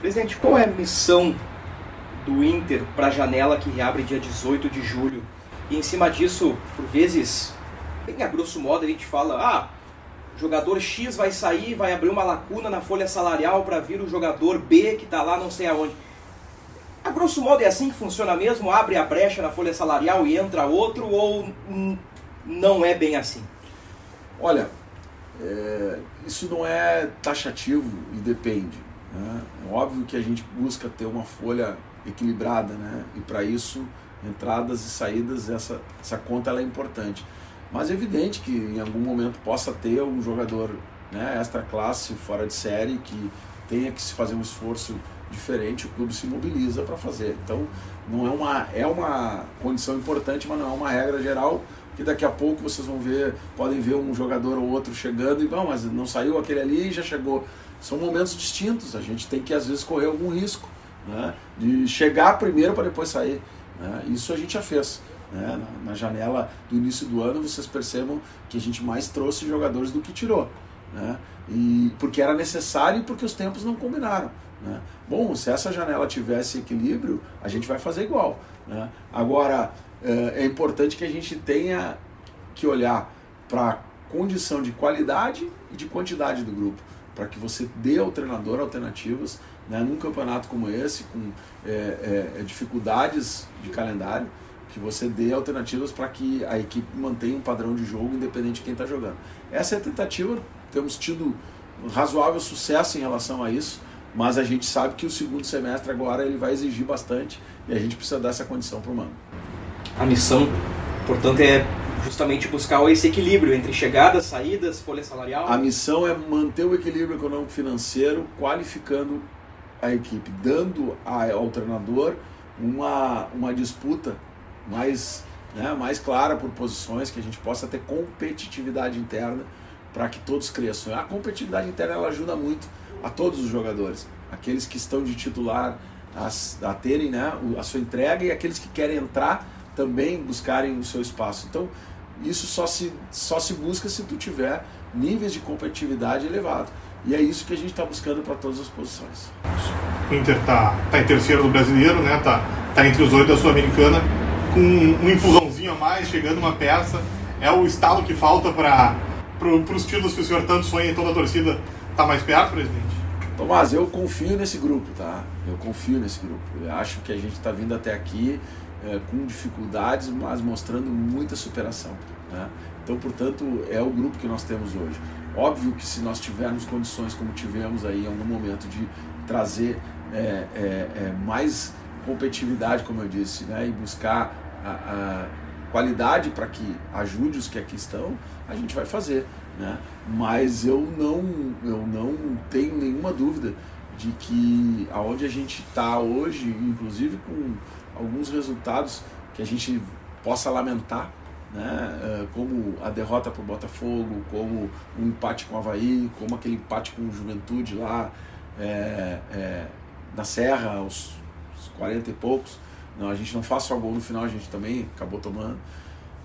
Presidente, qual é a missão do Inter para a janela que reabre dia 18 de julho? E em cima disso, por vezes, bem a grosso modo, a gente fala: ah, jogador X vai sair, vai abrir uma lacuna na folha salarial para vir o jogador B que está lá não sei aonde. A grosso modo é assim que funciona mesmo? Abre a brecha na folha salarial e entra outro ou não é bem assim? Olha, é, isso não é taxativo e depende. Né? É óbvio que a gente busca ter uma folha equilibrada, né? e para isso, entradas e saídas, essa, essa conta ela é importante. Mas é evidente que em algum momento possa ter um jogador né, extra classe, fora de série, que tenha que se fazer um esforço diferente, o clube se mobiliza para fazer. Então, não é uma é uma condição importante, mas não é uma regra geral, que daqui a pouco vocês vão ver, podem ver um jogador ou outro chegando e bom, mas não saiu aquele ali e já chegou. São momentos distintos, a gente tem que às vezes correr algum risco, né, de chegar primeiro para depois sair. Né? Isso a gente já fez. Né? Na, janela do início do ano, vocês percebam que a gente mais trouxe jogadores do que tirou. Né? E porque era necessário e porque os tempos não combinaram. Né? Bom, se essa janela tivesse equilíbrio, a gente vai fazer igual. Né? Agora, é, é importante que a gente tenha que olhar para a condição de qualidade e de quantidade do grupo, para que você dê ao treinador alternativas né, num campeonato como esse, com é, é, é dificuldades de calendário, que você dê alternativas para que a equipe mantenha um padrão de jogo independente de quem está jogando. Essa é a tentativa, temos tido razoável sucesso em relação a isso mas a gente sabe que o segundo semestre agora ele vai exigir bastante e a gente precisa dar essa condição para o Mano. A missão, portanto, é justamente buscar esse equilíbrio entre chegadas, saídas, folha salarial. A missão é manter o equilíbrio econômico-financeiro, qualificando a equipe, dando ao treinador uma, uma disputa mais, né, mais clara por posições, que a gente possa ter competitividade interna para que todos cresçam. A competitividade interna ela ajuda muito a todos os jogadores, aqueles que estão de titular a, a terem né, a sua entrega e aqueles que querem entrar também buscarem o seu espaço. Então, isso só se, só se busca se tu tiver níveis de competitividade elevado. E é isso que a gente está buscando para todas as posições. O Inter está tá em terceiro do brasileiro, né? Tá, tá entre os oito da Sul-Americana, com um, empurrãozinho a mais, chegando uma peça. É o estalo que falta para pro, os títulos que o senhor tanto sonha e toda a torcida está mais perto, presidente? Tomás, eu confio nesse grupo, tá? Eu confio nesse grupo. Eu acho que a gente está vindo até aqui é, com dificuldades, mas mostrando muita superação. Né? Então, portanto, é o grupo que nós temos hoje. Óbvio que se nós tivermos condições como tivemos aí em algum momento de trazer é, é, é mais competitividade, como eu disse, né? e buscar a, a qualidade para que ajude os que aqui estão, a gente vai fazer. Né? Mas eu não, eu não tenho nenhuma dúvida de que aonde a gente está hoje, inclusive com alguns resultados que a gente possa lamentar, né? Eh, como a derrota para o Botafogo, como um empate com o Havaí, como aquele empate com o Juventude lá é, é, na Serra, aos 40 e poucos. Não, a gente não faz só gol no final, a gente também acabou tomando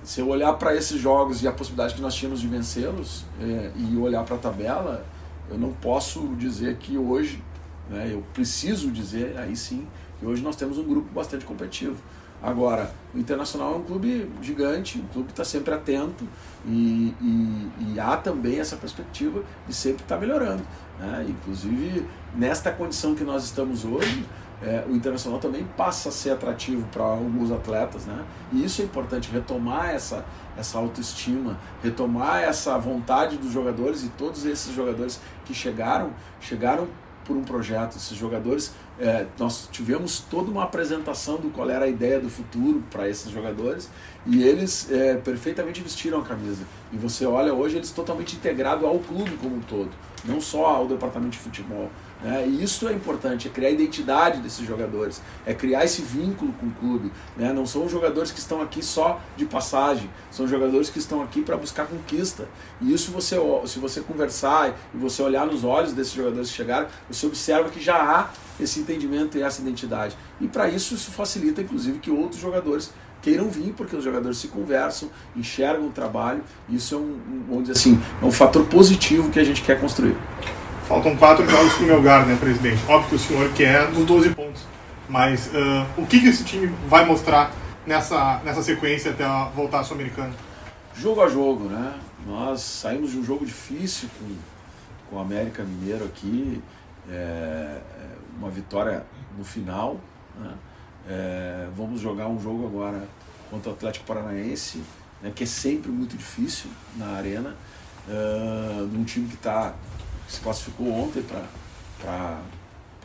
se eu olhar para esses jogos e a possibilidade que nós tínhamos de vencê-los é, e olhar para a tabela, eu não posso dizer que hoje, né, eu preciso dizer, aí sim, que hoje nós temos um grupo bastante competitivo. Agora, o Internacional é um clube gigante, um clube que está sempre atento e, e, e, há também essa perspectiva de sempre estar tá melhorando. Né? Inclusive, nesta condição que nós estamos hoje, é, o internacional também passa a ser atrativo para alguns atletas, né? E isso é importante, retomar essa, essa autoestima, retomar essa vontade dos jogadores e todos esses jogadores que chegaram, chegaram por um projeto. Esses jogadores, é, nós tivemos toda uma apresentação do qual era a ideia do futuro para esses jogadores e eles é, perfeitamente vestiram a camisa. E você olha hoje eles totalmente integrados ao clube como um todo, não só ao departamento de futebol Né? E isso é importante, é criar a identidade desses jogadores, é criar esse vínculo com o clube. Né? Não são jogadores que estão aqui só de passagem, são jogadores que estão aqui para buscar conquista. E isso você, se você conversar e você olhar nos olhos desses jogadores que chegaram, você observa que já há esse entendimento e essa identidade. E para isso isso facilita, inclusive, que outros jogadores queiram vir, porque os jogadores se conversam, enxergam o trabalho. Isso é um, vamos dizer assim, é um fator positivo que a gente quer construir. Faltam quatro jogos para o Melgar, né, presidente? Óbvio que o senhor quer dos 12 pontos. Mas uh, o que, que esse time vai mostrar nessa, nessa sequência até voltar à Sul-Americana? Jogo a jogo, né? Nós saímos de um jogo difícil com, com o América Mineiro aqui, é, uma vitória no final. Né? É, vamos jogar um jogo agora contra o Atlético Paranaense, né, que é sempre muito difícil na arena, uh, um time que está se classificou ontem para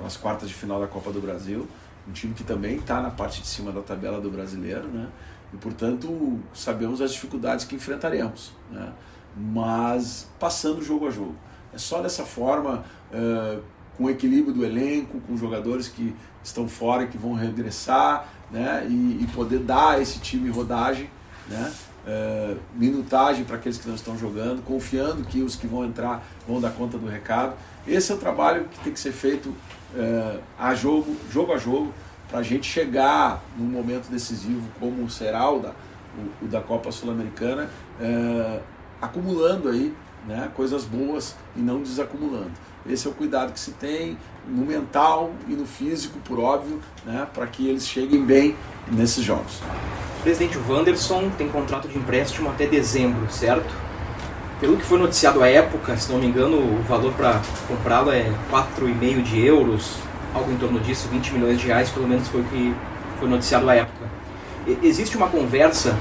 as quartas de final da Copa do Brasil. Um time que também está na parte de cima da tabela do brasileiro, né? E, portanto, sabemos as dificuldades que enfrentaremos, né? Mas passando jogo a jogo. É só dessa forma, uh, com o equilíbrio do elenco, com jogadores que estão fora que vão regressar, né? E, e poder dar a esse time rodagem, né? Uh, minutagem para aqueles que não estão jogando, confiando que os que vão entrar vão dar conta do recado. Esse é o trabalho que tem que ser feito uh, a jogo, jogo a jogo, para a gente chegar num momento decisivo como será o da, o, o da Copa Sul-Americana, uh, acumulando aí né, coisas boas e não desacumulando. Esse é o cuidado que se tem no mental e no físico, por óbvio, né, para que eles cheguem bem nesses jogos. Presidente Wanderson tem contrato de empréstimo até dezembro, certo? Pelo que foi noticiado à época, se não me engano, o valor para comprá-lo é 4,5 de euros, algo em torno disso, 20 milhões de reais, pelo menos foi o que foi noticiado à época. existe uma conversa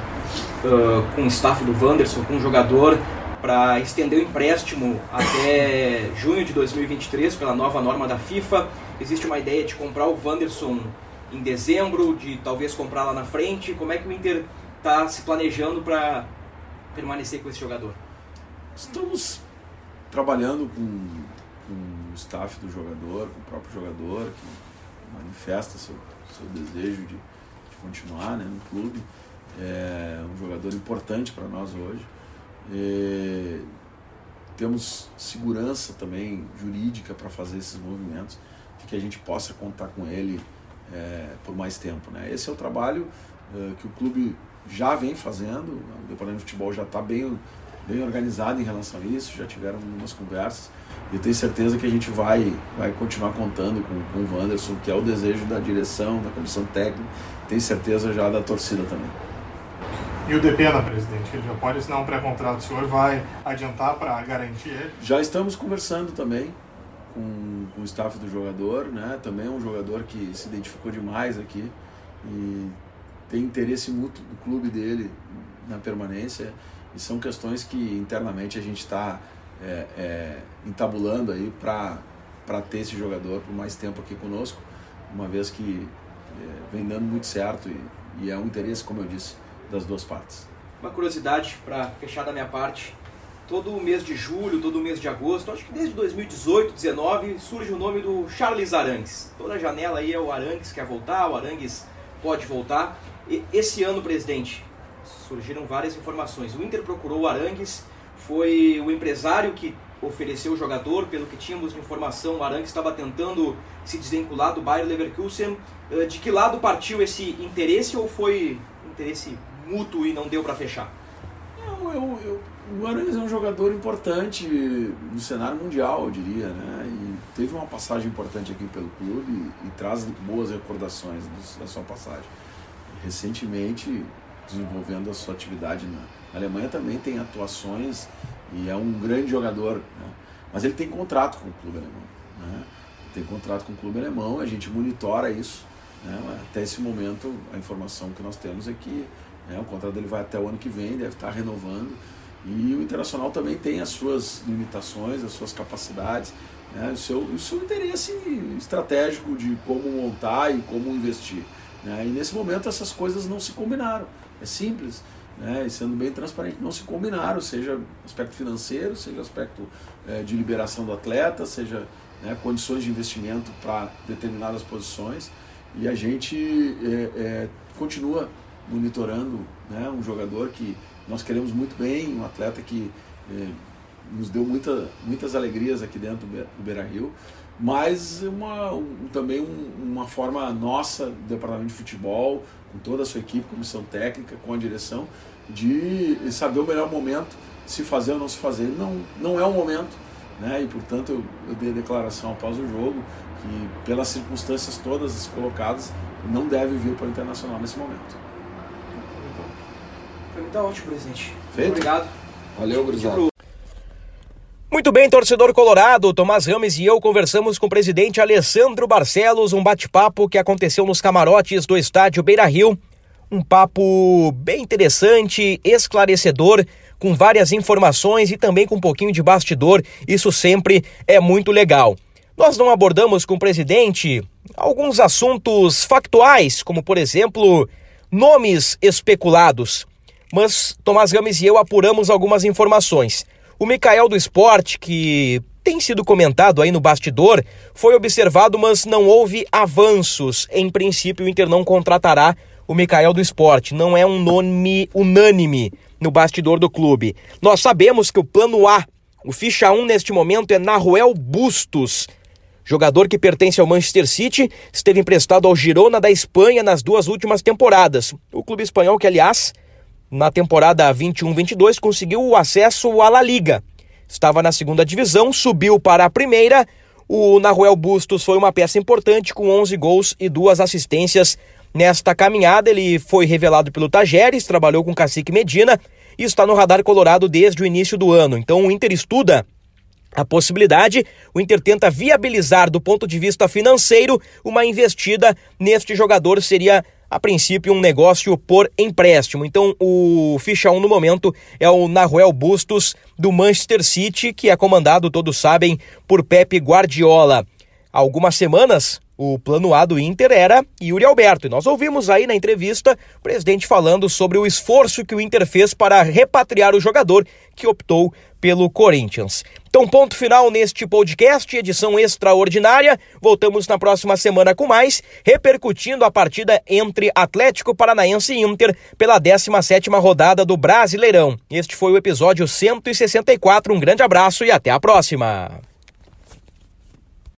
uh, com o staff do Wanderson, com o jogador, para estender o empréstimo até junho de 2023 pela nova norma da FIFA. Existe uma ideia de comprar o Wanderson em dezembro, de talvez comprar lá na frente. Como é que o Inter está se planejando para permanecer com esse jogador? Estamos trabalhando com, com, o staff do jogador, com o próprio jogador, que manifesta seu, seu desejo de, de continuar né, no clube. É um jogador importante para nós hoje. É, temos segurança também jurídica para fazer esses movimentos, de que a gente possa contar com ele é, por mais tempo. Né? Esse é o trabalho é, que o clube já vem fazendo, o departamento de futebol já está bem, bem organizado em relação a isso, já tiveram algumas conversas e tenho certeza que a gente vai, vai continuar contando com, com o Wanderson, que é o desejo da direção, da comissão técnica, tenho certeza já da torcida também. E o Depena, presidente, ele já pode assinar um pré-contrato, o senhor vai adiantar para garantir ele? Já estamos conversando também com, com o staff do jogador, né? Também é um jogador que se identificou demais aqui e tem interesse mútuo do clube dele na permanência e são questões que internamente a gente está é, é, entabulando aí para para ter esse jogador por mais tempo aqui conosco, uma vez que é, vem dando muito certo e, e é um interesse, como eu disse, das duas partes. Uma curiosidade para fechar da minha parte. Todo mês de julho, todo mês de agosto, acho que desde 2018, 2019, surge o nome do Charles Arangues. Toda janela aí é o Arangues quer voltar, o Arangues pode voltar. E esse ano, presidente, surgiram várias informações. O Inter procurou o Arangues, foi o empresário que ofereceu o jogador, pelo que tínhamos de informação, o Arangues estava tentando se desvincular do Bayer Leverkusen. Eh, de que lado partiu esse interesse ou foi interesse mútuo e não deu para fechar? Eu, eu, o Arangues é um jogador importante no cenário mundial, eu diria, né? E teve uma passagem importante aqui pelo clube e, e traz boas recordações da sua passagem. Recentemente, desenvolvendo a sua atividade na Alemanha, também tem atuações e é um grande jogador, né? mas ele tem contrato com o clube alemão. Né? Tem contrato com o clube alemão, a gente monitora isso. Né? Até esse momento, a informação que nós temos é que né? O contrato dele vai até o ano que vem, deve estar renovando. E o Internacional também tem as suas limitações, as suas capacidades, né? o, seu, o seu interesse estratégico de como montar e como investir. Né? E nesse momento essas coisas não se combinaram. É simples. Né? E sendo bem transparente, não se combinaram, seja aspecto financeiro, seja aspecto é, de liberação do atleta, seja né, condições de investimento para determinadas posições e a gente é, é, continua monitorando né, um jogador que nós queremos muito bem, um atleta que é, nos deu muita, muitas alegrias aqui dentro do Beira Rio, mas uma, um, também um, uma forma nossa do departamento de futebol, com toda a sua equipe, comissão técnica, com a direção, de saber o melhor momento, se fazer ou não se fazer. Não, não é o momento, né? e portanto eu, eu dei a declaração após o jogo que, pelas circunstâncias todas colocadas, não deve vir para o Internacional nesse momento. Para mim tá ótimo, presidente. Feito? Obrigado. Valeu, Grisado. Muito bem, torcedor colorado, Tomás Rames e eu conversamos com o presidente Alessandro Barcelos, um bate-papo que aconteceu nos camarotes do estádio Beira Rio. Um papo bem interessante, esclarecedor, com várias informações e também com um pouquinho de bastidor. Isso sempre é muito legal. Nós não abordamos com o presidente alguns assuntos factuais, como por exemplo, nomes especulados. Mas Tomás Rames e eu apuramos algumas informações. O Mikael do Esporte, que tem sido comentado aí no bastidor, foi observado, mas não houve avanços. Em princípio, o Inter não contratará o Mikael do Esporte. Não é um nome unânime no bastidor do clube. Nós sabemos que o plano A, o ficha 1 neste momento é Naruel Bustos. Jogador que pertence ao Manchester City, esteve emprestado ao Girona da Espanha nas duas últimas temporadas. O clube espanhol que, aliás, na temporada 21-22 conseguiu o acesso à La Liga. Estava na segunda divisão, subiu para a primeira. O Naruel Bustos foi uma peça importante com 11 gols e duas assistências nesta caminhada. Ele foi revelado pelo Tajeres, trabalhou com Cacique Medina e está no radar colorado desde o início do ano. Então o Inter estuda a possibilidade, o Inter tenta viabilizar do ponto de vista financeiro uma investida neste jogador seria a princípio, um negócio por empréstimo. Então, o ficha 1 no momento é o Naruel Bustos, do Manchester City, que é comandado, todos sabem, por Pepe Guardiola. Há algumas semanas, o plano A do Inter era Yuri Alberto. E nós ouvimos aí na entrevista o presidente falando sobre o esforço que o Inter fez para repatriar o jogador que optou pelo Corinthians. Então, ponto final neste podcast, edição extraordinária. Voltamos na próxima semana com mais, repercutindo a partida entre Atlético Paranaense e Inter pela 17ª rodada do Brasileirão. Este foi o episódio 164. Um grande abraço e até a próxima.